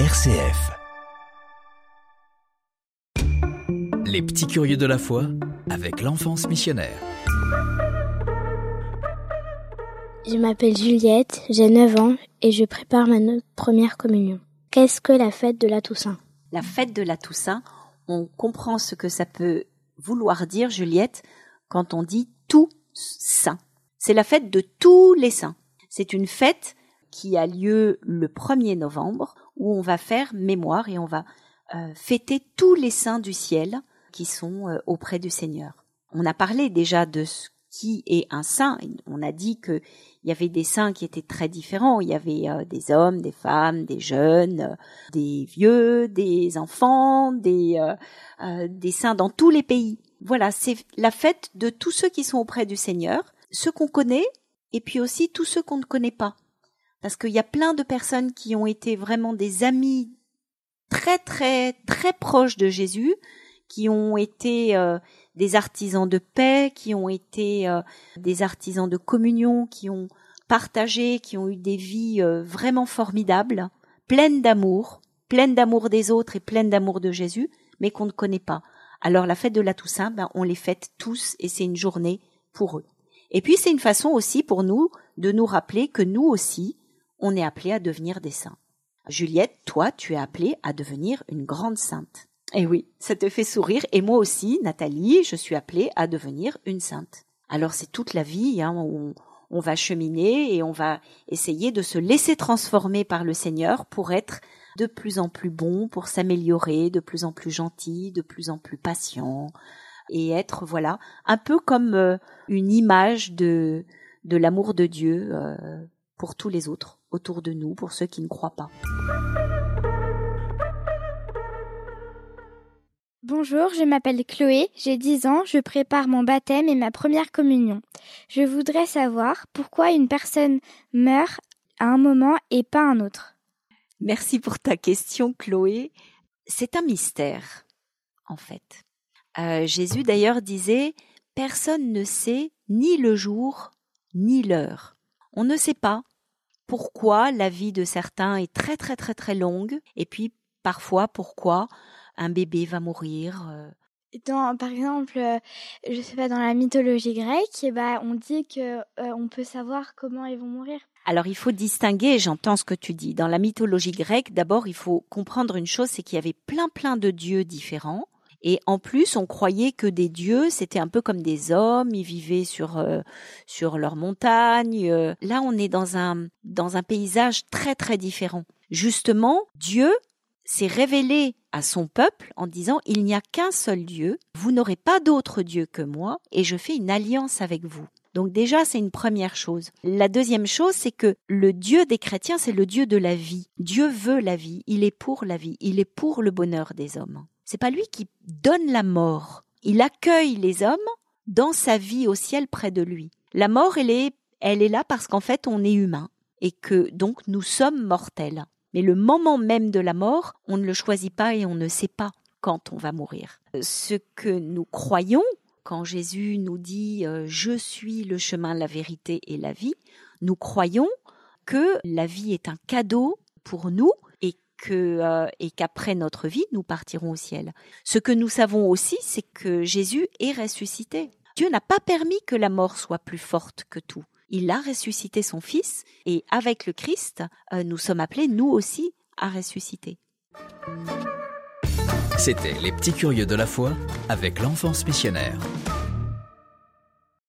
RCF. Les petits curieux de la foi avec l'enfance missionnaire. Je m'appelle Juliette, j'ai 9 ans et je prépare ma première communion. Qu'est-ce que la fête de la Toussaint? La fête de la Toussaint, on comprend ce que ça peut vouloir dire, Juliette, quand on dit tout saint. C'est la fête de tous les saints. C'est une fête qui a lieu le 1er novembre où on va faire mémoire et on va euh, fêter tous les saints du ciel qui sont euh, auprès du Seigneur. On a parlé déjà de ce qui est un saint. On a dit qu'il y avait des saints qui étaient très différents. Il y avait euh, des hommes, des femmes, des jeunes, des vieux, des enfants, des, des saints dans tous les pays. Voilà, c'est la fête de tous ceux qui sont auprès du Seigneur, ceux qu'on connaît et puis aussi tous ceux qu'on ne connaît pas parce qu'il y a plein de personnes qui ont été vraiment des amis très très très proches de Jésus, qui ont été euh, des artisans de paix, qui ont été euh, des artisans de communion, qui ont partagé, qui ont eu des vies euh, vraiment formidables, pleines d'amour, pleines d'amour des autres et pleines d'amour de Jésus, mais qu'on ne connaît pas. Alors la fête de la Toussaint, ben, on les fête tous et c'est une journée pour eux. Et puis c'est une façon aussi pour nous de nous rappeler que nous aussi, on est appelé à devenir des saints. Juliette, toi, tu es appelée à devenir une grande sainte. Eh oui, ça te fait sourire. Et moi aussi, Nathalie, je suis appelée à devenir une sainte. Alors c'est toute la vie, hein, on, on va cheminer et on va essayer de se laisser transformer par le Seigneur pour être de plus en plus bon, pour s'améliorer, de plus en plus gentil, de plus en plus patient, et être voilà un peu comme euh, une image de de l'amour de Dieu euh, pour tous les autres autour de nous, pour ceux qui ne croient pas. Bonjour, je m'appelle Chloé, j'ai 10 ans, je prépare mon baptême et ma première communion. Je voudrais savoir pourquoi une personne meurt à un moment et pas un autre. Merci pour ta question, Chloé. C'est un mystère, en fait. Euh, Jésus d'ailleurs disait, Personne ne sait ni le jour ni l'heure. On ne sait pas pourquoi la vie de certains est très très très très longue et puis parfois pourquoi un bébé va mourir. Euh. Dans, par exemple, euh, je sais pas, dans la mythologie grecque, eh ben, on dit que euh, on peut savoir comment ils vont mourir. Alors il faut distinguer, j'entends ce que tu dis. Dans la mythologie grecque, d'abord il faut comprendre une chose, c'est qu'il y avait plein plein de dieux différents et en plus, on croyait que des dieux, c'était un peu comme des hommes, ils vivaient sur euh, sur leurs montagnes. Euh. Là, on est dans un dans un paysage très très différent. Justement, Dieu s'est révélé à son peuple en disant il n'y a qu'un seul Dieu, vous n'aurez pas d'autre Dieu que moi, et je fais une alliance avec vous. Donc déjà, c'est une première chose. La deuxième chose, c'est que le Dieu des chrétiens, c'est le Dieu de la vie. Dieu veut la vie, il est pour la vie, il est pour le bonheur des hommes. C'est pas lui qui donne la mort. Il accueille les hommes dans sa vie au ciel près de lui. La mort, elle est, elle est là parce qu'en fait, on est humain et que donc nous sommes mortels. Mais le moment même de la mort, on ne le choisit pas et on ne sait pas quand on va mourir. Ce que nous croyons, quand Jésus nous dit euh, Je suis le chemin, la vérité et la vie, nous croyons que la vie est un cadeau pour nous euh, et qu'après notre vie, nous partirons au ciel. Ce que nous savons aussi, c'est que Jésus est ressuscité. Dieu n'a pas permis que la mort soit plus forte que tout. Il a ressuscité son Fils et avec le Christ, euh, nous sommes appelés, nous aussi, à ressusciter. C'était Les Petits Curieux de la foi avec l'enfance missionnaire.